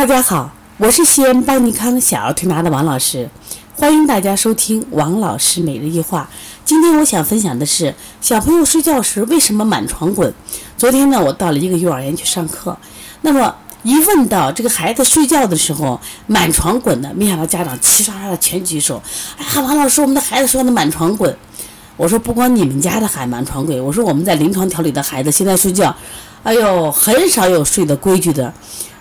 大家好，我是西安邦尼康小儿推拿的王老师，欢迎大家收听王老师每日一话。今天我想分享的是小朋友睡觉时为什么满床滚。昨天呢，我到了一个幼儿园去上课，那么一问到这个孩子睡觉的时候满床滚的，没想到家长齐刷刷的全举手。哎呀，王老师，我们的孩子说的满床滚。我说不光你们家的喊满床滚，我说我们在临床调理的孩子现在睡觉，哎呦，很少有睡的规矩的。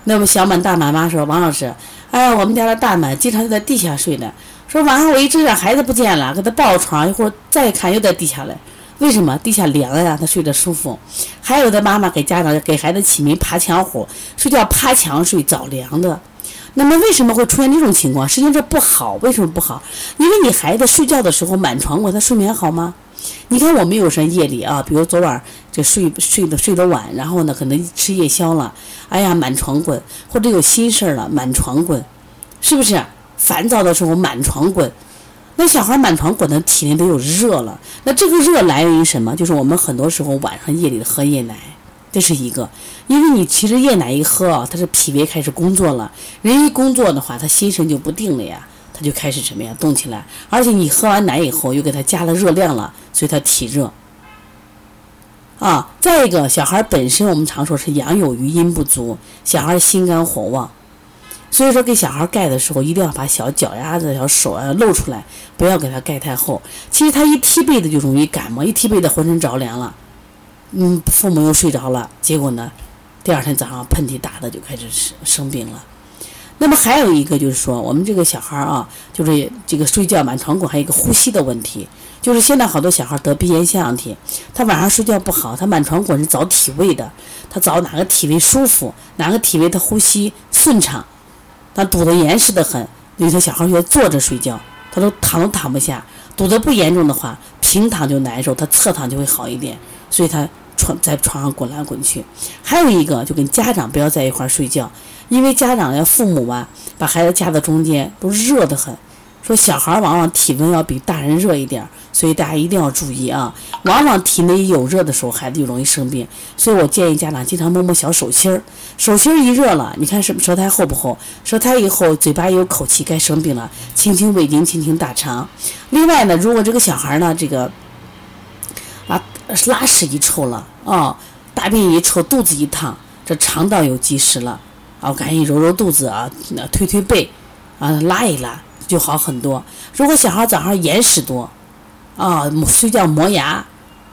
那么小满大满妈说：“王老师，哎呀，我们家的大满经常就在地下睡呢。说晚上我一睁眼，孩子不见了，给他抱床，一会儿再看又在地下了。为什么？地下凉呀，他睡着舒服。还有的妈妈给家长给孩子起名爬墙虎，睡觉爬墙睡，早凉的。那么为什么会出现这种情况？实际上这不好。为什么不好？因为你孩子睡觉的时候满床滚，他睡眠好吗？你看我们有时候夜里啊，比如昨晚这睡睡的睡得晚，然后呢可能吃夜宵了，哎呀满床滚，或者有心事了满床滚，是不是？烦躁的时候满床滚，那小孩满床滚的体内都有热了，那这个热来源于什么？就是我们很多时候晚上夜里喝夜奶，这是一个，因为你其实夜奶一喝啊，他是脾胃开始工作了，人一工作的话，他心神就不定了呀。他就开始什么呀，动起来，而且你喝完奶以后又给他加了热量了，所以他体热。啊，再一个，小孩本身我们常说是阳有余阴不足，小孩心肝火旺，所以说给小孩盖的时候一定要把小脚丫子、小手啊露出来，不要给他盖太厚。其实他一踢被子就容易感冒，一踢被子浑身着凉了，嗯，父母又睡着了，结果呢，第二天早上喷嚏打的就开始生生病了。那么还有一个就是说，我们这个小孩啊，就是这个睡觉满床滚，还有一个呼吸的问题。就是现在好多小孩得鼻炎腺样体，他晚上睡觉不好，他满床滚是找体位的，他找哪个体位舒服，哪个体位他呼吸顺畅。他堵得严实的很，有些小孩要坐着睡觉，他都躺都躺不下。堵得不严重的话，平躺就难受，他侧躺就会好一点。所以他床在床上滚来滚去。还有一个，就跟家长不要在一块儿睡觉。因为家长呀、父母啊，把孩子夹在中间，都热得很。说小孩往往体温要比大人热一点，所以大家一定要注意啊。往往体内有热的时候，孩子就容易生病。所以我建议家长经常摸摸小手心儿，手心儿一热了，你看是舌苔厚不厚？舌苔一厚，嘴巴有口气，该生病了。清清胃经，清清大肠。另外呢，如果这个小孩呢，这个拉屎一臭了啊，大便一臭，肚子一烫，这肠道有积食了。啊，赶紧揉揉肚子啊，那推推背，啊，拉一拉就好很多。如果小孩早上眼屎多，啊，睡觉磨牙，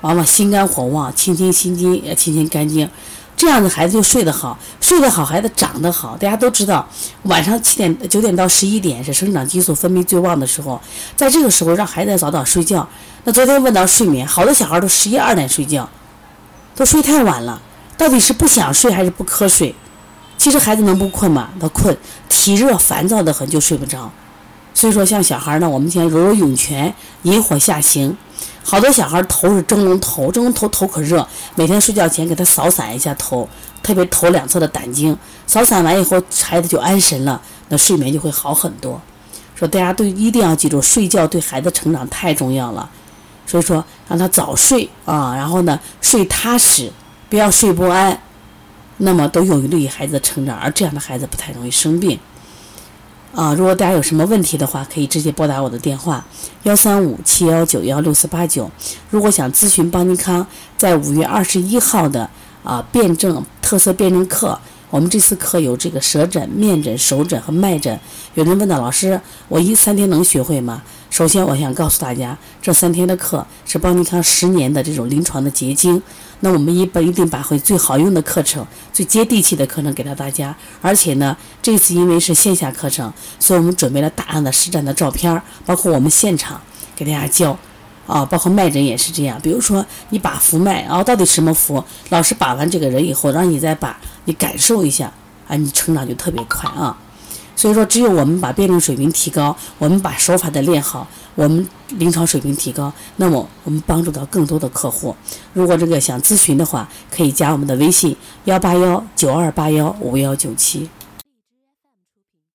完了心肝火旺，清清心经，清清肝经，这样的孩子就睡得好，睡得好，孩子长得好。大家都知道，晚上七点九点到十一点是生长激素分泌最旺的时候，在这个时候让孩子早早睡觉。那昨天问到睡眠，好多小孩都十一二点睡觉，都睡太晚了，到底是不想睡还是不瞌睡？其实孩子能不困吗？他困，体热烦躁的很，就睡不着。所以说，像小孩呢，我们先揉揉涌泉，引火下行。好多小孩头是蒸笼头，蒸笼头头可热，每天睡觉前给他扫散一下头，特别头两侧的胆经，扫散完以后，孩子就安神了，那睡眠就会好很多。说大家都一定要记住，睡觉对孩子成长太重要了。所以说，让他早睡啊，然后呢，睡踏实，不要睡不安。那么都有利于孩子的成长，而这样的孩子不太容易生病。啊，如果大家有什么问题的话，可以直接拨打我的电话幺三五七幺九幺六四八九。如果想咨询邦尼康在五月二十一号的啊辩证特色辩证课。我们这次课有这个舌诊、面诊、手诊和脉诊。有人问到老师，我一三天能学会吗？首先，我想告诉大家，这三天的课是邦尼康十年的这种临床的结晶。那我们一本一定把会最好用的课程、最接地气的课程给到大家。而且呢，这次因为是线下课程，所以我们准备了大量的实战的照片，包括我们现场给大家教。啊，包括脉诊也是这样。比如说，你把浮脉，啊，到底什么浮？老师把完这个人以后，让你再把，你感受一下，啊，你成长就特别快啊。所以说，只有我们把辩证水平提高，我们把手法的练好，我们临床水平提高，那么我们帮助到更多的客户。如果这个想咨询的话，可以加我们的微信：幺八幺九二八幺五幺九七。